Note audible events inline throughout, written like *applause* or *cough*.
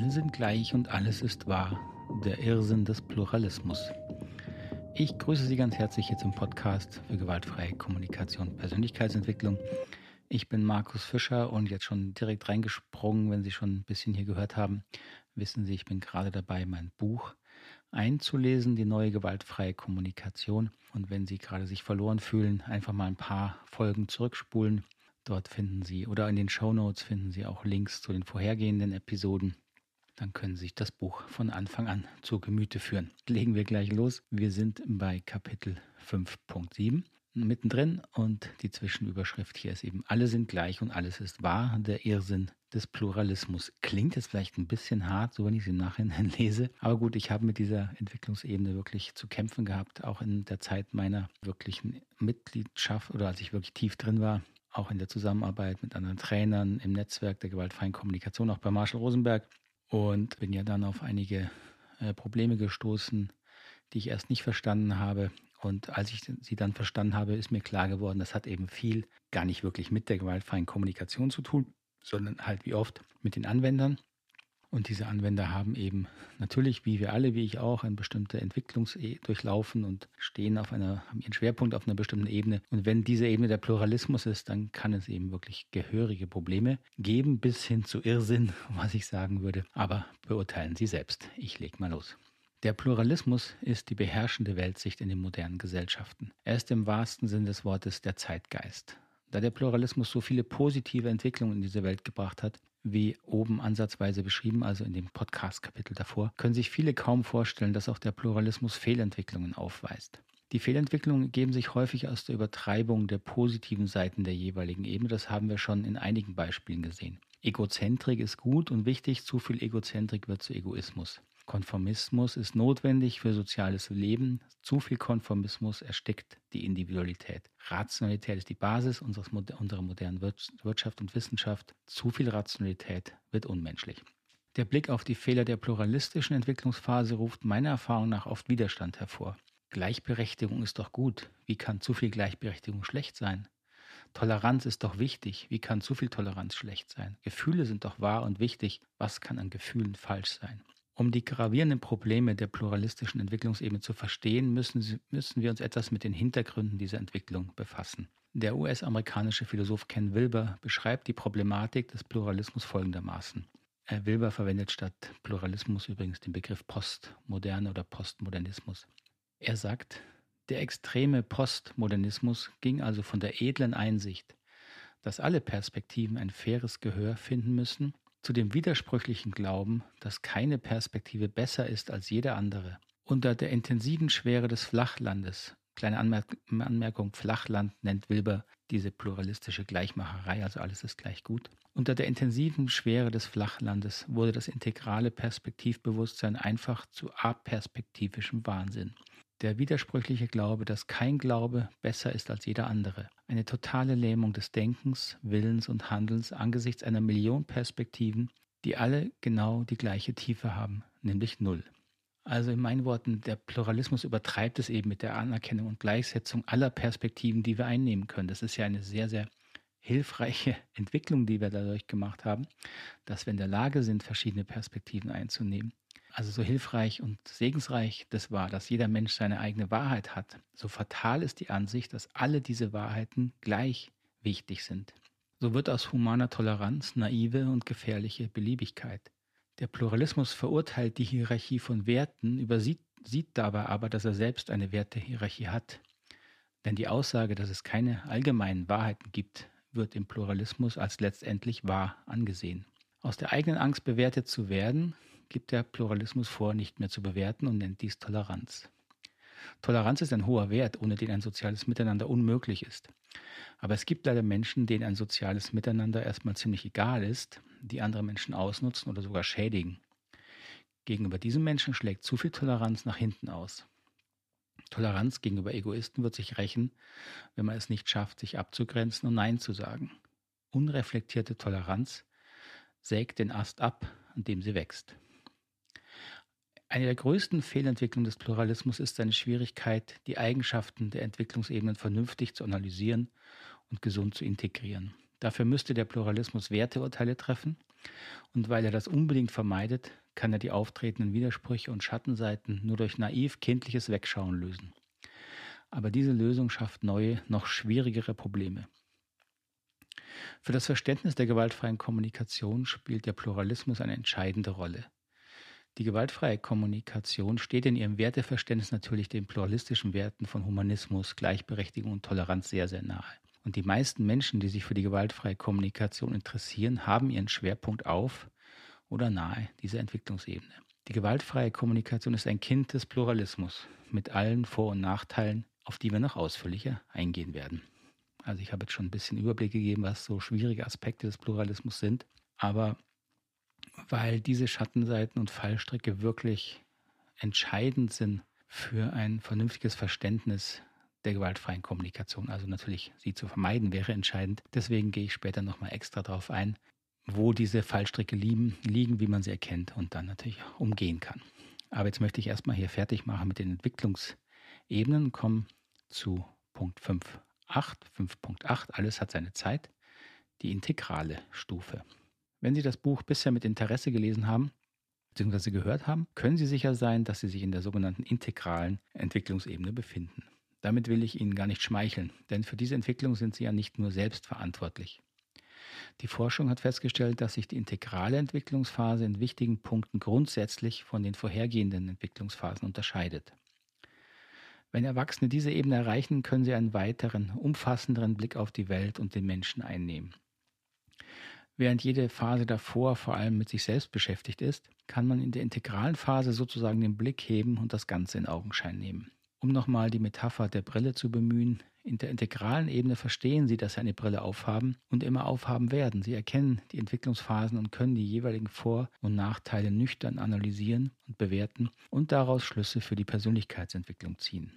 Alle sind gleich und alles ist wahr. Der Irrsinn des Pluralismus. Ich grüße Sie ganz herzlich hier zum Podcast für gewaltfreie Kommunikation und Persönlichkeitsentwicklung. Ich bin Markus Fischer und jetzt schon direkt reingesprungen, wenn Sie schon ein bisschen hier gehört haben, wissen Sie, ich bin gerade dabei, mein Buch einzulesen, die neue gewaltfreie Kommunikation. Und wenn Sie gerade sich verloren fühlen, einfach mal ein paar Folgen zurückspulen. Dort finden Sie oder in den Show Notes finden Sie auch Links zu den vorhergehenden Episoden dann können Sie sich das Buch von Anfang an zu Gemüte führen. Legen wir gleich los. Wir sind bei Kapitel 5.7 mittendrin und die Zwischenüberschrift hier ist eben, alle sind gleich und alles ist wahr, der Irrsinn des Pluralismus. Klingt jetzt vielleicht ein bisschen hart, so wenn ich es im Nachhinein *laughs* lese. Aber gut, ich habe mit dieser Entwicklungsebene wirklich zu kämpfen gehabt, auch in der Zeit meiner wirklichen Mitgliedschaft oder als ich wirklich tief drin war, auch in der Zusammenarbeit mit anderen Trainern im Netzwerk der gewaltfreien Kommunikation, auch bei Marshall Rosenberg und bin ja dann auf einige äh, Probleme gestoßen, die ich erst nicht verstanden habe. Und als ich sie dann verstanden habe, ist mir klar geworden, das hat eben viel gar nicht wirklich mit der gewaltfreien Kommunikation zu tun, sondern halt wie oft mit den Anwendern. Und diese Anwender haben eben natürlich, wie wir alle, wie ich auch, eine bestimmte Entwicklung durchlaufen und stehen auf einer, haben ihren Schwerpunkt auf einer bestimmten Ebene. Und wenn diese Ebene der Pluralismus ist, dann kann es eben wirklich gehörige Probleme geben, bis hin zu Irrsinn, *laughs* was ich sagen würde. Aber beurteilen Sie selbst. Ich leg mal los. Der Pluralismus ist die beherrschende Weltsicht in den modernen Gesellschaften. Er ist im wahrsten Sinn des Wortes der Zeitgeist. Da der Pluralismus so viele positive Entwicklungen in diese Welt gebracht hat, wie oben ansatzweise beschrieben, also in dem Podcast-Kapitel davor, können sich viele kaum vorstellen, dass auch der Pluralismus Fehlentwicklungen aufweist. Die Fehlentwicklungen ergeben sich häufig aus der Übertreibung der positiven Seiten der jeweiligen Ebene. Das haben wir schon in einigen Beispielen gesehen. Egozentrik ist gut und wichtig, zu viel Egozentrik wird zu Egoismus. Konformismus ist notwendig für soziales Leben. Zu viel Konformismus erstickt die Individualität. Rationalität ist die Basis unseres, unserer modernen Wirtschaft und Wissenschaft. Zu viel Rationalität wird unmenschlich. Der Blick auf die Fehler der pluralistischen Entwicklungsphase ruft meiner Erfahrung nach oft Widerstand hervor. Gleichberechtigung ist doch gut. Wie kann zu viel Gleichberechtigung schlecht sein? Toleranz ist doch wichtig. Wie kann zu viel Toleranz schlecht sein? Gefühle sind doch wahr und wichtig. Was kann an Gefühlen falsch sein? Um die gravierenden Probleme der pluralistischen Entwicklungsebene zu verstehen, müssen, müssen wir uns etwas mit den Hintergründen dieser Entwicklung befassen. Der US-amerikanische Philosoph Ken Wilber beschreibt die Problematik des Pluralismus folgendermaßen. Wilber verwendet statt Pluralismus übrigens den Begriff Postmoderne oder Postmodernismus. Er sagt, der extreme Postmodernismus ging also von der edlen Einsicht, dass alle Perspektiven ein faires Gehör finden müssen zu dem widersprüchlichen Glauben, dass keine Perspektive besser ist als jede andere. Unter der intensiven Schwere des Flachlandes, kleine Anmerk Anmerkung, Flachland nennt Wilber diese pluralistische Gleichmacherei, also alles ist gleich gut. Unter der intensiven Schwere des Flachlandes wurde das integrale Perspektivbewusstsein einfach zu aperspektivischem Wahnsinn. Der widersprüchliche Glaube, dass kein Glaube besser ist als jeder andere. Eine totale Lähmung des Denkens, Willens und Handelns angesichts einer Million Perspektiven, die alle genau die gleiche Tiefe haben, nämlich Null. Also in meinen Worten, der Pluralismus übertreibt es eben mit der Anerkennung und Gleichsetzung aller Perspektiven, die wir einnehmen können. Das ist ja eine sehr, sehr hilfreiche *laughs* Entwicklung, die wir dadurch gemacht haben, dass wir in der Lage sind, verschiedene Perspektiven einzunehmen. Also so hilfreich und segensreich das war, dass jeder Mensch seine eigene Wahrheit hat, so fatal ist die Ansicht, dass alle diese Wahrheiten gleich wichtig sind. So wird aus humaner Toleranz naive und gefährliche Beliebigkeit. Der Pluralismus verurteilt die Hierarchie von Werten, übersieht sieht dabei aber, dass er selbst eine Wertehierarchie hat. Denn die Aussage, dass es keine allgemeinen Wahrheiten gibt, wird im Pluralismus als letztendlich wahr angesehen. Aus der eigenen Angst bewertet zu werden, gibt der Pluralismus vor, nicht mehr zu bewerten und nennt dies Toleranz. Toleranz ist ein hoher Wert, ohne den ein soziales Miteinander unmöglich ist. Aber es gibt leider Menschen, denen ein soziales Miteinander erstmal ziemlich egal ist, die andere Menschen ausnutzen oder sogar schädigen. Gegenüber diesen Menschen schlägt zu viel Toleranz nach hinten aus. Toleranz gegenüber Egoisten wird sich rächen, wenn man es nicht schafft, sich abzugrenzen und Nein zu sagen. Unreflektierte Toleranz sägt den Ast ab, an dem sie wächst. Eine der größten Fehlentwicklungen des Pluralismus ist seine Schwierigkeit, die Eigenschaften der Entwicklungsebenen vernünftig zu analysieren und gesund zu integrieren. Dafür müsste der Pluralismus Werteurteile treffen und weil er das unbedingt vermeidet, kann er die auftretenden Widersprüche und Schattenseiten nur durch naiv kindliches Wegschauen lösen. Aber diese Lösung schafft neue, noch schwierigere Probleme. Für das Verständnis der gewaltfreien Kommunikation spielt der Pluralismus eine entscheidende Rolle. Die gewaltfreie Kommunikation steht in ihrem Werteverständnis natürlich den pluralistischen Werten von Humanismus, Gleichberechtigung und Toleranz sehr, sehr nahe. Und die meisten Menschen, die sich für die gewaltfreie Kommunikation interessieren, haben ihren Schwerpunkt auf oder nahe dieser Entwicklungsebene. Die gewaltfreie Kommunikation ist ein Kind des Pluralismus mit allen Vor- und Nachteilen, auf die wir noch ausführlicher eingehen werden. Also ich habe jetzt schon ein bisschen Überblick gegeben, was so schwierige Aspekte des Pluralismus sind, aber weil diese Schattenseiten und Fallstricke wirklich entscheidend sind für ein vernünftiges Verständnis der gewaltfreien Kommunikation. Also natürlich sie zu vermeiden wäre entscheidend. Deswegen gehe ich später nochmal extra darauf ein, wo diese Fallstricke liegen, liegen, wie man sie erkennt und dann natürlich umgehen kann. Aber jetzt möchte ich erstmal hier fertig machen mit den Entwicklungsebenen kommen zu Punkt 5.8. 5.8, alles hat seine Zeit, die integrale Stufe. Wenn Sie das Buch bisher mit Interesse gelesen haben, bzw. gehört haben, können Sie sicher sein, dass Sie sich in der sogenannten integralen Entwicklungsebene befinden. Damit will ich Ihnen gar nicht schmeicheln, denn für diese Entwicklung sind Sie ja nicht nur selbst verantwortlich. Die Forschung hat festgestellt, dass sich die integrale Entwicklungsphase in wichtigen Punkten grundsätzlich von den vorhergehenden Entwicklungsphasen unterscheidet. Wenn Erwachsene diese Ebene erreichen, können sie einen weiteren, umfassenderen Blick auf die Welt und den Menschen einnehmen. Während jede Phase davor vor allem mit sich selbst beschäftigt ist, kann man in der integralen Phase sozusagen den Blick heben und das Ganze in Augenschein nehmen. Um nochmal die Metapher der Brille zu bemühen, in der integralen Ebene verstehen Sie, dass Sie eine Brille aufhaben und immer aufhaben werden. Sie erkennen die Entwicklungsphasen und können die jeweiligen Vor- und Nachteile nüchtern analysieren und bewerten und daraus Schlüsse für die Persönlichkeitsentwicklung ziehen.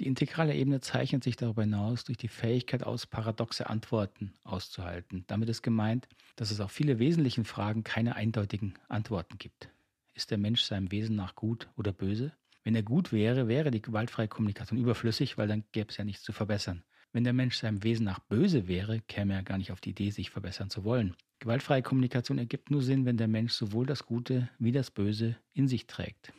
Die integrale Ebene zeichnet sich darüber hinaus durch die Fähigkeit aus, paradoxe Antworten auszuhalten. Damit ist gemeint, dass es auf viele wesentlichen Fragen keine eindeutigen Antworten gibt. Ist der Mensch seinem Wesen nach gut oder böse? Wenn er gut wäre, wäre die gewaltfreie Kommunikation überflüssig, weil dann gäbe es ja nichts zu verbessern. Wenn der Mensch seinem Wesen nach böse wäre, käme er gar nicht auf die Idee, sich verbessern zu wollen. Gewaltfreie Kommunikation ergibt nur Sinn, wenn der Mensch sowohl das Gute wie das Böse in sich trägt.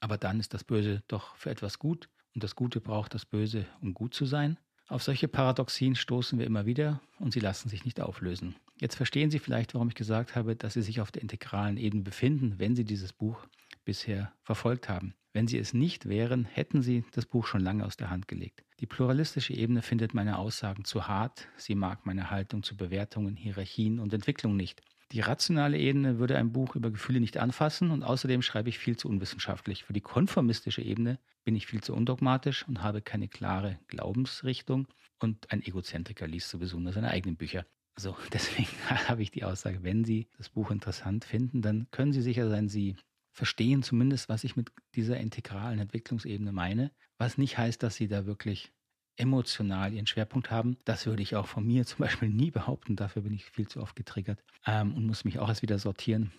Aber dann ist das Böse doch für etwas gut und das Gute braucht das Böse, um gut zu sein. Auf solche Paradoxien stoßen wir immer wieder und sie lassen sich nicht auflösen. Jetzt verstehen Sie vielleicht, warum ich gesagt habe, dass Sie sich auf der integralen Ebene befinden, wenn Sie dieses Buch bisher verfolgt haben. Wenn sie es nicht wären, hätten sie das Buch schon lange aus der Hand gelegt. Die pluralistische Ebene findet meine Aussagen zu hart, sie mag meine Haltung zu Bewertungen, Hierarchien und Entwicklung nicht. Die rationale Ebene würde ein Buch über Gefühle nicht anfassen und außerdem schreibe ich viel zu unwissenschaftlich. Für die konformistische Ebene bin ich viel zu undogmatisch und habe keine klare Glaubensrichtung und ein Egozentriker liest sowieso nur seine eigenen Bücher. So, *laughs* deswegen habe ich die Aussage, wenn Sie das Buch interessant finden, dann können Sie sicher sein, Sie verstehen zumindest, was ich mit dieser integralen Entwicklungsebene meine, was nicht heißt, dass sie da wirklich emotional ihren Schwerpunkt haben. Das würde ich auch von mir *laughs* zum Beispiel nie behaupten. Dafür bin ich viel zu oft getriggert ähm, und muss mich auch erst wieder sortieren.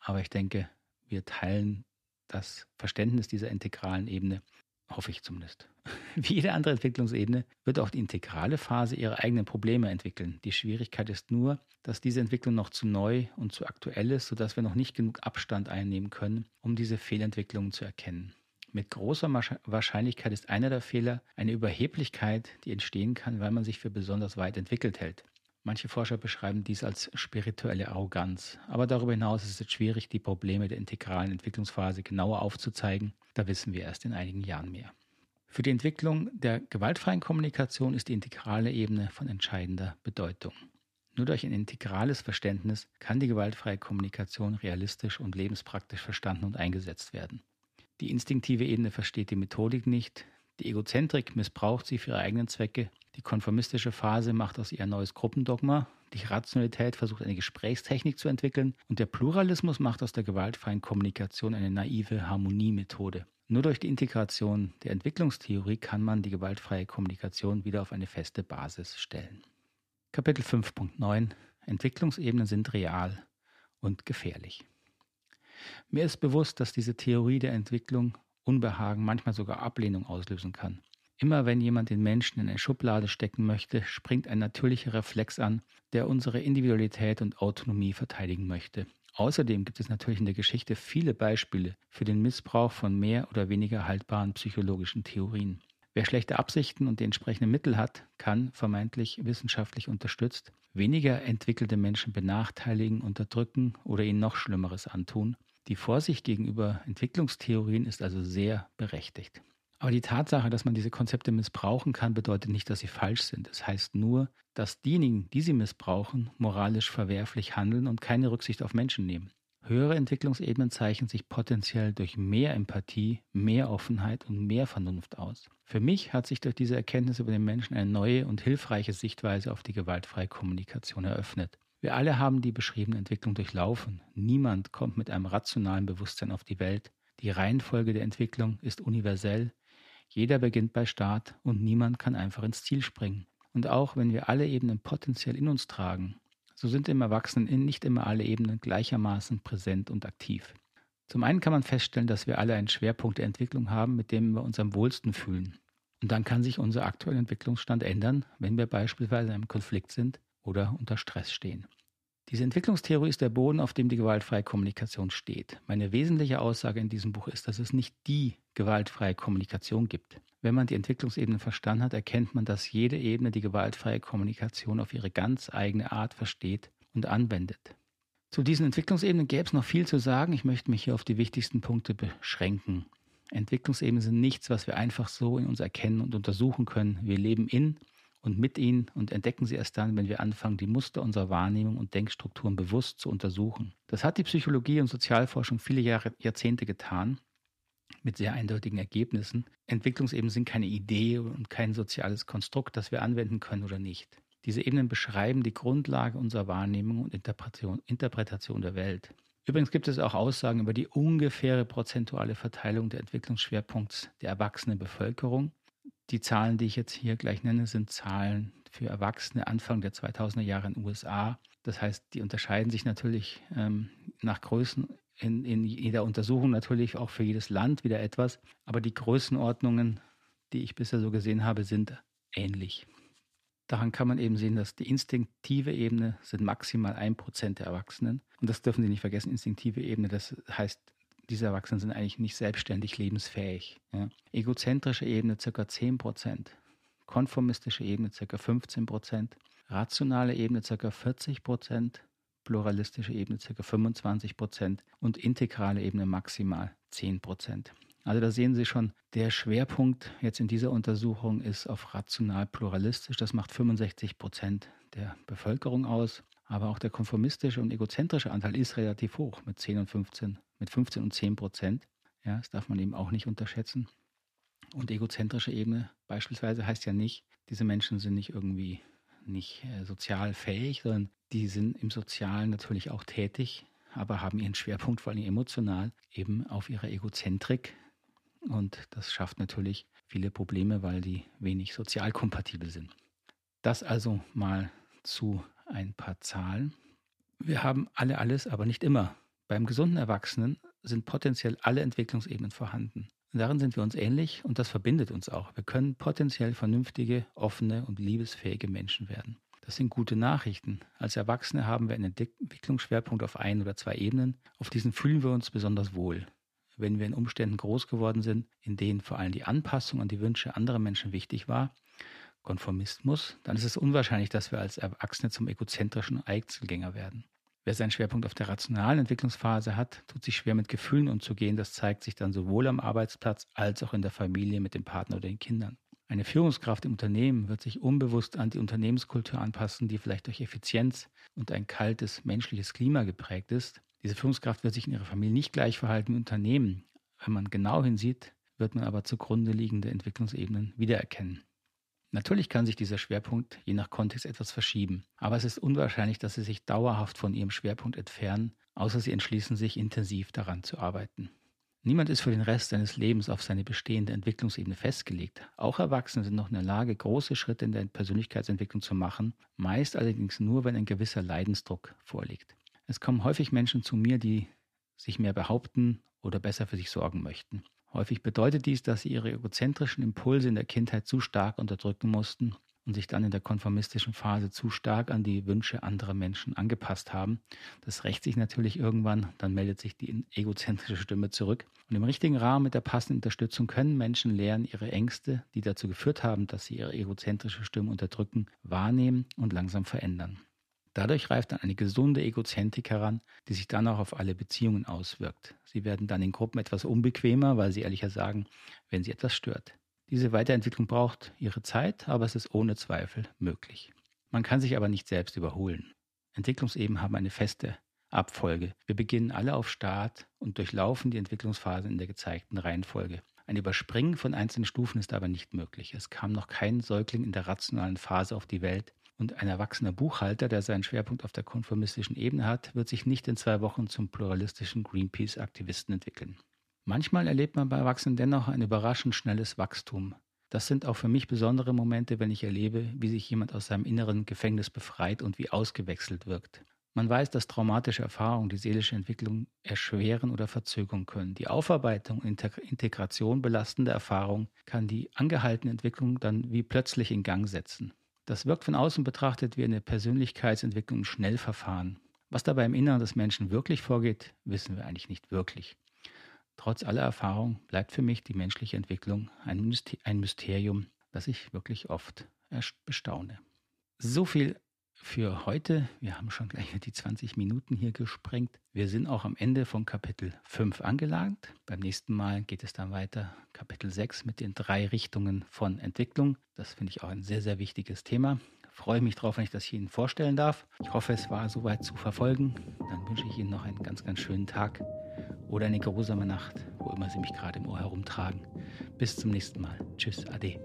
Aber ich denke, wir teilen das Verständnis dieser integralen Ebene Hoffe ich zumindest. *laughs* Wie jede andere Entwicklungsebene wird auch die integrale Phase ihre eigenen Probleme entwickeln. Die Schwierigkeit ist nur, dass diese Entwicklung noch zu neu und zu aktuell ist, sodass wir noch nicht genug Abstand einnehmen können, um diese Fehlentwicklungen zu erkennen. Mit großer Wahrscheinlichkeit ist einer der Fehler eine Überheblichkeit, die entstehen kann, weil man sich für besonders weit entwickelt hält. Manche Forscher beschreiben dies als spirituelle Arroganz. Aber darüber hinaus ist es schwierig, die Probleme der integralen Entwicklungsphase genauer aufzuzeigen. Da wissen wir erst in einigen Jahren mehr. Für die Entwicklung der gewaltfreien Kommunikation ist die integrale Ebene von entscheidender Bedeutung. Nur durch ein integrales Verständnis kann die gewaltfreie Kommunikation realistisch und lebenspraktisch verstanden und eingesetzt werden. Die instinktive Ebene versteht die Methodik nicht, die Egozentrik missbraucht sie für ihre eigenen Zwecke die konformistische Phase macht aus ihr neues Gruppendogma. Die Rationalität versucht eine Gesprächstechnik zu entwickeln. Und der Pluralismus macht aus der gewaltfreien Kommunikation eine naive Harmoniemethode. Nur durch die Integration der Entwicklungstheorie kann man die gewaltfreie Kommunikation wieder auf eine feste Basis stellen. Kapitel 5.9 Entwicklungsebenen sind real und gefährlich. Mir ist bewusst, dass diese Theorie der Entwicklung Unbehagen, manchmal sogar Ablehnung auslösen kann. Immer wenn jemand den Menschen in eine Schublade stecken möchte, springt ein natürlicher Reflex an, der unsere Individualität und Autonomie verteidigen möchte. Außerdem gibt es natürlich in der Geschichte viele Beispiele für den Missbrauch von mehr oder weniger haltbaren psychologischen Theorien. Wer schlechte Absichten und die entsprechenden Mittel hat, kann, vermeintlich wissenschaftlich unterstützt, weniger entwickelte Menschen benachteiligen, unterdrücken oder ihnen noch Schlimmeres antun. Die Vorsicht gegenüber Entwicklungstheorien ist also sehr berechtigt. Aber die Tatsache, dass man diese Konzepte missbrauchen kann, bedeutet nicht, dass sie falsch sind. Es heißt nur, dass diejenigen, die sie missbrauchen, moralisch verwerflich handeln und keine Rücksicht auf Menschen nehmen. Höhere Entwicklungsebenen zeichnen sich potenziell durch mehr Empathie, mehr Offenheit und mehr Vernunft aus. Für mich hat sich durch diese Erkenntnis über den Menschen eine neue und hilfreiche Sichtweise auf die gewaltfreie Kommunikation eröffnet. Wir alle haben die beschriebene Entwicklung durchlaufen. Niemand kommt mit einem rationalen Bewusstsein auf die Welt. Die Reihenfolge der Entwicklung ist universell, jeder beginnt bei Start und niemand kann einfach ins Ziel springen. Und auch wenn wir alle Ebenen potenziell in uns tragen, so sind im Erwachsenen nicht immer alle Ebenen gleichermaßen präsent und aktiv. Zum einen kann man feststellen, dass wir alle einen Schwerpunkt der Entwicklung haben, mit dem wir uns am wohlsten fühlen. Und dann kann sich unser aktueller Entwicklungsstand ändern, wenn wir beispielsweise in einem Konflikt sind oder unter Stress stehen. Diese Entwicklungstheorie ist der Boden, auf dem die gewaltfreie Kommunikation steht. Meine wesentliche Aussage in diesem Buch ist, dass es nicht die gewaltfreie Kommunikation gibt. Wenn man die Entwicklungsebene verstanden hat, erkennt man, dass jede Ebene die gewaltfreie Kommunikation auf ihre ganz eigene Art versteht und anwendet. Zu diesen Entwicklungsebenen gäbe es noch viel zu sagen. Ich möchte mich hier auf die wichtigsten Punkte beschränken. Entwicklungsebenen sind nichts, was wir einfach so in uns erkennen und untersuchen können. Wir leben in und mit ihnen und entdecken sie erst dann, wenn wir anfangen, die Muster unserer Wahrnehmung und Denkstrukturen bewusst zu untersuchen. Das hat die Psychologie und Sozialforschung viele Jahre, Jahrzehnte getan, mit sehr eindeutigen Ergebnissen. Entwicklungsebenen sind keine Idee und kein soziales Konstrukt, das wir anwenden können oder nicht. Diese Ebenen beschreiben die Grundlage unserer Wahrnehmung und Interpretation, der Welt. Übrigens gibt es auch Aussagen über die ungefähre prozentuale Verteilung der Entwicklungsschwerpunkts der erwachsenen Bevölkerung die Zahlen, die ich jetzt hier gleich nenne, sind Zahlen für Erwachsene Anfang der 2000er Jahre in den USA. Das heißt, die unterscheiden sich natürlich ähm, nach Größen in, in jeder Untersuchung natürlich auch für jedes Land wieder etwas. Aber die Größenordnungen, die ich bisher so gesehen habe, sind ähnlich. Daran kann man eben sehen, dass die instinktive Ebene sind maximal ein Prozent der Erwachsenen. Und das dürfen Sie nicht vergessen, instinktive Ebene, das heißt diese Erwachsenen sind eigentlich nicht selbstständig lebensfähig. Ja. Egozentrische Ebene ca. 10%, konformistische Ebene ca. 15%, rationale Ebene ca. 40%, pluralistische Ebene ca. 25% und integrale Ebene maximal 10%. Also da sehen Sie schon, der Schwerpunkt jetzt in dieser Untersuchung ist auf rational pluralistisch. Das macht 65 Prozent der Bevölkerung aus. Aber auch der konformistische und egozentrische Anteil ist relativ hoch mit 10 und 15, mit 15 und 10 Prozent. Ja, das darf man eben auch nicht unterschätzen. Und egozentrische Ebene beispielsweise heißt ja nicht, diese Menschen sind nicht irgendwie nicht äh, sozial fähig, sondern die sind im Sozialen natürlich auch tätig, aber haben ihren Schwerpunkt vor allem emotional eben auf ihrer Egozentrik. Und das schafft natürlich viele Probleme, weil die wenig sozial kompatibel sind. Das also mal zu ein paar Zahlen. Wir haben alle alles, aber nicht immer. Beim gesunden Erwachsenen sind potenziell alle Entwicklungsebenen vorhanden. Darin sind wir uns ähnlich und das verbindet uns auch. Wir können potenziell vernünftige, offene und liebesfähige Menschen werden. Das sind gute Nachrichten. Als Erwachsene haben wir einen Entwicklungsschwerpunkt auf ein oder zwei Ebenen. Auf diesen fühlen wir uns besonders wohl. Wenn wir in Umständen groß geworden sind, in denen vor allem die Anpassung an die Wünsche anderer Menschen wichtig war, Konformismus, dann ist es unwahrscheinlich, dass wir als Erwachsene zum egozentrischen Einzelgänger werden. Wer seinen Schwerpunkt auf der rationalen Entwicklungsphase hat, tut sich schwer mit Gefühlen umzugehen. Das zeigt sich dann sowohl am Arbeitsplatz als auch in der Familie mit dem Partner oder den Kindern. Eine Führungskraft im Unternehmen wird sich unbewusst an die Unternehmenskultur anpassen, die vielleicht durch Effizienz und ein kaltes menschliches Klima geprägt ist. Diese Führungskraft wird sich in ihrer Familie nicht gleich verhalten wie Unternehmen. Wenn man genau hinsieht, wird man aber zugrunde liegende Entwicklungsebenen wiedererkennen. Natürlich kann sich dieser Schwerpunkt je nach Kontext etwas verschieben, aber es ist unwahrscheinlich, dass Sie sich dauerhaft von Ihrem Schwerpunkt entfernen, außer Sie entschließen sich intensiv daran zu arbeiten. Niemand ist für den Rest seines Lebens auf seine bestehende Entwicklungsebene festgelegt. Auch Erwachsene sind noch in der Lage, große Schritte in der Persönlichkeitsentwicklung zu machen, meist allerdings nur, wenn ein gewisser Leidensdruck vorliegt. Es kommen häufig Menschen zu mir, die sich mehr behaupten oder besser für sich sorgen möchten. Häufig bedeutet dies, dass sie ihre egozentrischen Impulse in der Kindheit zu stark unterdrücken mussten und sich dann in der konformistischen Phase zu stark an die Wünsche anderer Menschen angepasst haben. Das rächt sich natürlich irgendwann, dann meldet sich die egozentrische Stimme zurück. Und im richtigen Rahmen mit der passenden Unterstützung können Menschen lernen, ihre Ängste, die dazu geführt haben, dass sie ihre egozentrische Stimme unterdrücken, wahrnehmen und langsam verändern. Dadurch reift dann eine gesunde Egozentrik heran, die sich dann auch auf alle Beziehungen auswirkt. Sie werden dann in Gruppen etwas unbequemer, weil sie ehrlicher sagen, wenn sie etwas stört. Diese Weiterentwicklung braucht ihre Zeit, aber es ist ohne Zweifel möglich. Man kann sich aber nicht selbst überholen. Entwicklungseben haben eine feste Abfolge. Wir beginnen alle auf Start und durchlaufen die Entwicklungsphase in der gezeigten Reihenfolge. Ein Überspringen von einzelnen Stufen ist aber nicht möglich. Es kam noch kein Säugling in der rationalen Phase auf die Welt und ein erwachsener Buchhalter, der seinen Schwerpunkt auf der konformistischen Ebene hat, wird sich nicht in zwei Wochen zum pluralistischen Greenpeace-Aktivisten entwickeln. Manchmal erlebt man bei Erwachsenen dennoch ein überraschend schnelles Wachstum. Das sind auch für mich besondere Momente, wenn ich erlebe, wie sich jemand aus seinem inneren Gefängnis befreit und wie ausgewechselt wirkt. Man weiß, dass traumatische Erfahrungen die seelische Entwicklung erschweren oder verzögern können. Die Aufarbeitung und Integration belastender Erfahrungen kann die angehaltene Entwicklung dann wie plötzlich in Gang setzen. Das wirkt von außen betrachtet wie eine Persönlichkeitsentwicklung im Schnellverfahren. Was dabei im Inneren des Menschen wirklich vorgeht, wissen wir eigentlich nicht wirklich. Trotz aller Erfahrung bleibt für mich die menschliche Entwicklung ein Mysterium, das ich wirklich oft bestaune. So viel für heute. Wir haben schon gleich die 20 Minuten hier gesprengt. Wir sind auch am Ende von Kapitel 5 angelangt. Beim nächsten Mal geht es dann weiter. Kapitel 6 mit den drei Richtungen von Entwicklung. Das finde ich auch ein sehr, sehr wichtiges Thema. Ich freue mich darauf, wenn ich das Ihnen vorstellen darf. Ich hoffe, es war soweit zu verfolgen. Dann wünsche ich Ihnen noch einen ganz, ganz schönen Tag oder eine geruhsame Nacht, wo immer Sie mich gerade im Ohr herumtragen. Bis zum nächsten Mal. Tschüss, Ade.